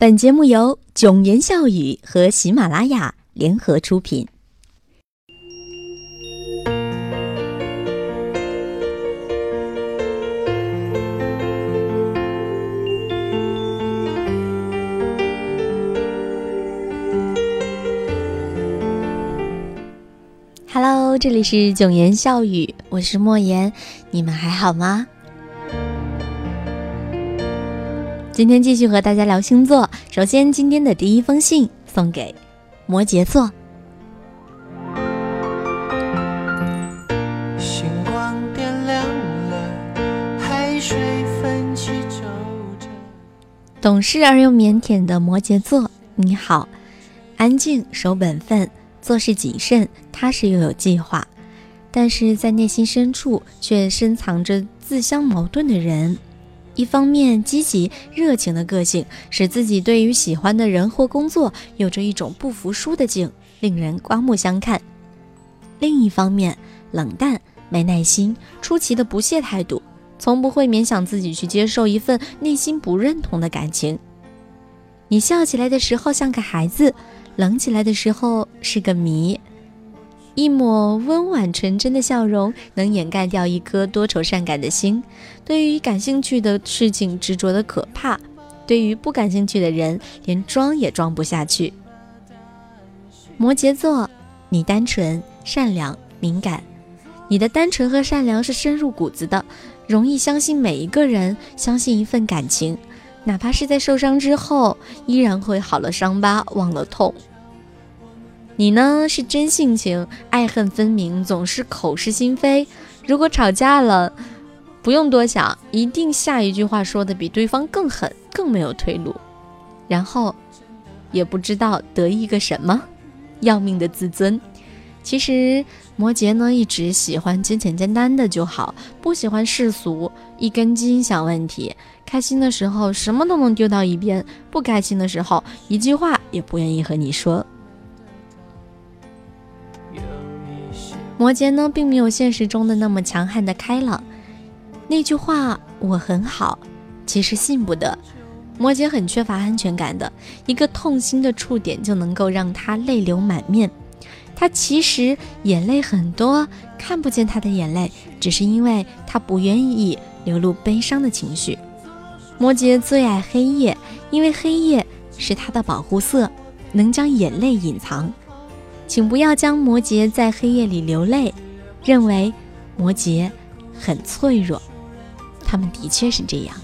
本节目由囧言笑语和喜马拉雅联合出品。Hello，这里是囧言笑语，我是莫言，你们还好吗？今天继续和大家聊星座。首先，今天的第一封信送给摩羯座。星光点亮了，海水泛起皱褶。懂事而又腼腆的摩羯座，你好，安静守本分，做事谨慎，踏实又有计划，但是在内心深处却深藏着自相矛盾的人。一方面，积极热情的个性使自己对于喜欢的人或工作有着一种不服输的劲，令人刮目相看；另一方面，冷淡、没耐心、出奇的不屑态度，从不会勉强自己去接受一份内心不认同的感情。你笑起来的时候像个孩子，冷起来的时候是个谜。一抹温婉纯真的笑容，能掩盖掉一颗多愁善感的心。对于感兴趣的事情执着的可怕，对于不感兴趣的人，连装也装不下去。摩羯座，你单纯、善良、敏感。你的单纯和善良是深入骨子的，容易相信每一个人，相信一份感情，哪怕是在受伤之后，依然会好了伤疤忘了痛。你呢是真性情，爱恨分明，总是口是心非。如果吵架了，不用多想，一定下一句话说的比对方更狠，更没有退路。然后，也不知道得意个什么，要命的自尊。其实摩羯呢一直喜欢简简单单的就好，不喜欢世俗，一根筋想问题。开心的时候什么都能丢到一边，不开心的时候一句话也不愿意和你说。摩羯呢，并没有现实中的那么强悍的开朗。那句话“我很好”，其实信不得。摩羯很缺乏安全感的，一个痛心的触点就能够让他泪流满面。他其实眼泪很多，看不见他的眼泪，只是因为他不愿意流露悲伤的情绪。摩羯最爱黑夜，因为黑夜是他的保护色，能将眼泪隐藏。请不要将摩羯在黑夜里流泪，认为摩羯很脆弱，他们的确是这样。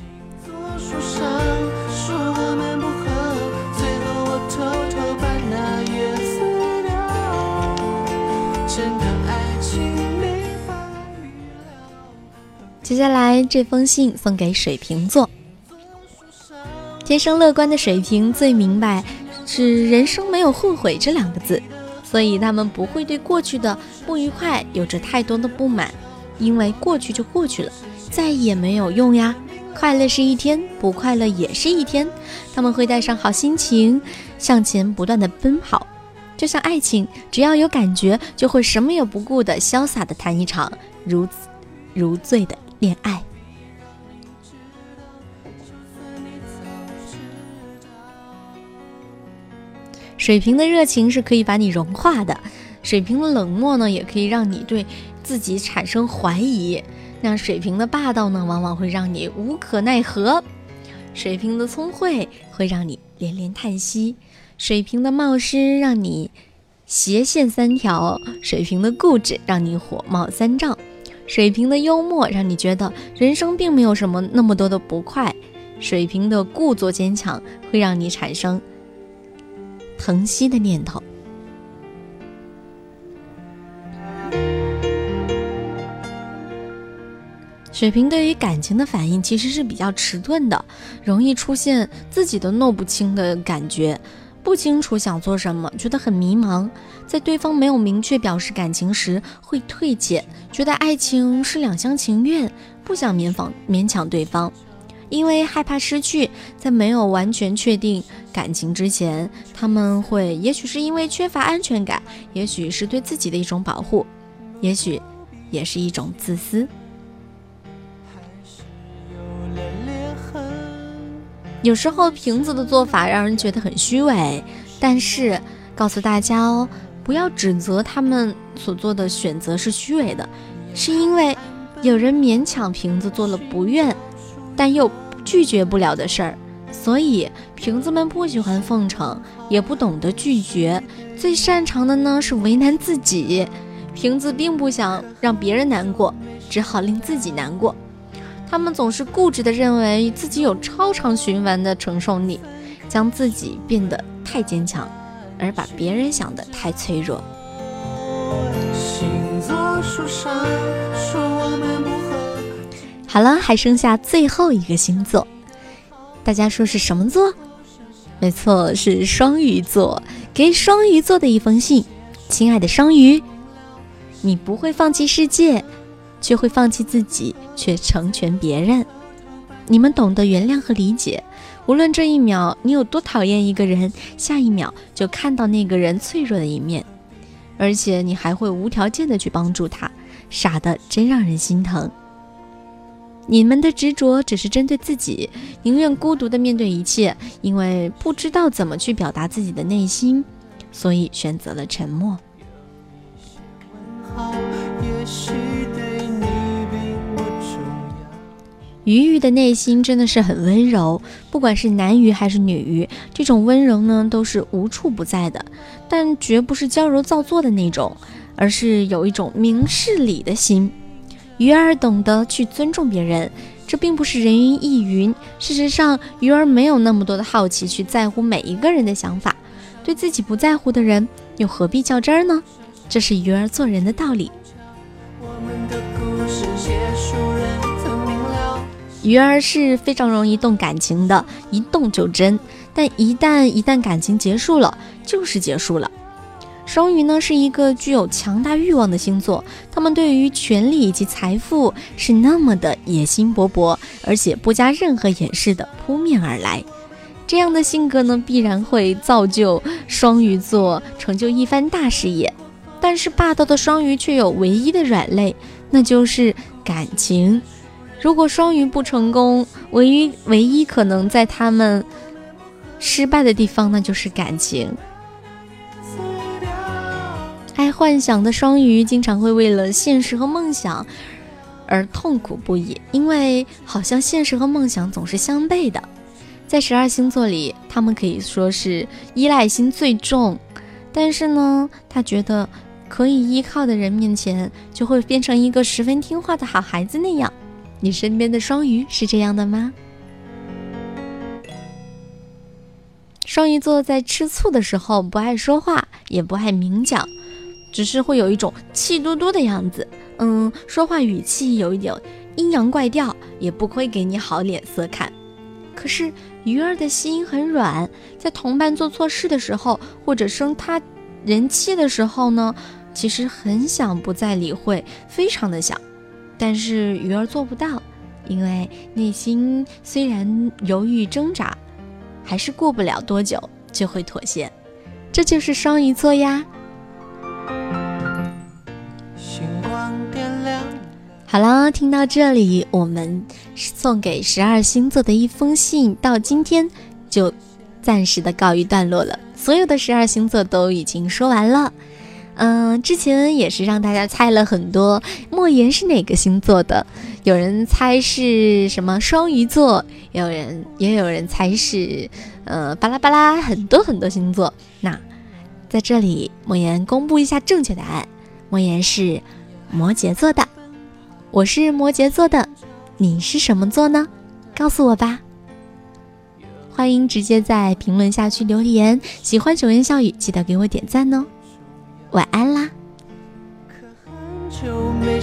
接下来这封信送给水瓶座，天生乐观的水瓶最明白是人生没有后悔这两个字。所以他们不会对过去的不愉快有着太多的不满，因为过去就过去了，再也没有用呀。快乐是一天，不快乐也是一天。他们会带上好心情，向前不断的奔跑，就像爱情，只要有感觉，就会什么也不顾的潇洒的谈一场如如醉的恋爱。水瓶的热情是可以把你融化的，水瓶的冷漠呢，也可以让你对自己产生怀疑。那水瓶的霸道呢，往往会让你无可奈何；水瓶的聪慧会让你连连叹息；水瓶的冒失让你斜线三条；水瓶的固执让你火冒三丈；水瓶的幽默让你觉得人生并没有什么那么多的不快；水瓶的故作坚强会让你产生。疼惜的念头。水瓶对于感情的反应其实是比较迟钝的，容易出现自己都弄不清的感觉，不清楚想做什么，觉得很迷茫。在对方没有明确表示感情时，会退怯，觉得爱情是两厢情愿，不想勉仿勉强对方。因为害怕失去，在没有完全确定感情之前，他们会，也许是因为缺乏安全感，也许是对自己的一种保护，也许也是一种自私。有时候瓶子的做法让人觉得很虚伪，但是告诉大家哦，不要指责他们所做的选择是虚伪的，是因为有人勉强瓶子做了不愿，但又拒绝不了的事儿，所以瓶子们不喜欢奉承，也不懂得拒绝，最擅长的呢是为难自己。瓶子并不想让别人难过，只好令自己难过。他们总是固执地认为自己有超长循环的承受力，将自己变得太坚强，而把别人想得太脆弱。好了，还剩下最后一个星座，大家说是什么座？没错，是双鱼座。给双鱼座的一封信，亲爱的双鱼。你不会放弃世界，却会放弃自己，却成全别人。你们懂得原谅和理解，无论这一秒你有多讨厌一个人，下一秒就看到那个人脆弱的一面，而且你还会无条件的去帮助他，傻的真让人心疼。你们的执着只是针对自己，宁愿孤独的面对一切，因为不知道怎么去表达自己的内心，所以选择了沉默。鱼鱼的内心真的是很温柔，不管是男鱼还是女鱼，这种温柔呢都是无处不在的，但绝不是娇柔造作的那种，而是有一种明事理的心。鱼儿懂得去尊重别人，这并不是人云亦云。事实上，鱼儿没有那么多的好奇去在乎每一个人的想法，对自己不在乎的人，又何必较真儿呢？这是鱼儿做人的道理。鱼儿是非常容易动感情的，一动就真。但一旦一旦感情结束了，就是结束了。双鱼呢是一个具有强大欲望的星座，他们对于权力以及财富是那么的野心勃勃，而且不加任何掩饰的扑面而来。这样的性格呢，必然会造就双鱼座成就一番大事业。但是霸道的双鱼却有唯一的软肋，那就是感情。如果双鱼不成功，唯一唯一可能在他们失败的地方，那就是感情。爱幻想的双鱼经常会为了现实和梦想而痛苦不已，因为好像现实和梦想总是相悖的。在十二星座里，他们可以说是依赖心最重，但是呢，他觉得可以依靠的人面前，就会变成一个十分听话的好孩子那样。你身边的双鱼是这样的吗？双鱼座在吃醋的时候不爱说话，也不爱明讲，只是会有一种气嘟嘟的样子。嗯，说话语气有一点阴阳怪调，也不会给你好脸色看。可是鱼儿的心很软，在同伴做错事的时候，或者生他人气的时候呢，其实很想不再理会，非常的想。但是鱼儿做不到，因为内心虽然犹豫挣扎，还是过不了多久就会妥协。这就是双鱼座呀。好了，听到这里，我们送给十二星座的一封信，到今天就暂时的告一段落了。所有的十二星座都已经说完了。嗯，之前也是让大家猜了很多，莫言是哪个星座的？有人猜是什么双鱼座，有人也有人猜是，呃，巴拉巴拉很多很多星座。那在这里，莫言公布一下正确答案，莫言是摩羯座的。我是摩羯座的，你是什么座呢？告诉我吧。欢迎直接在评论下区留言，喜欢九言笑语，记得给我点赞哦。晚安啦。可很久没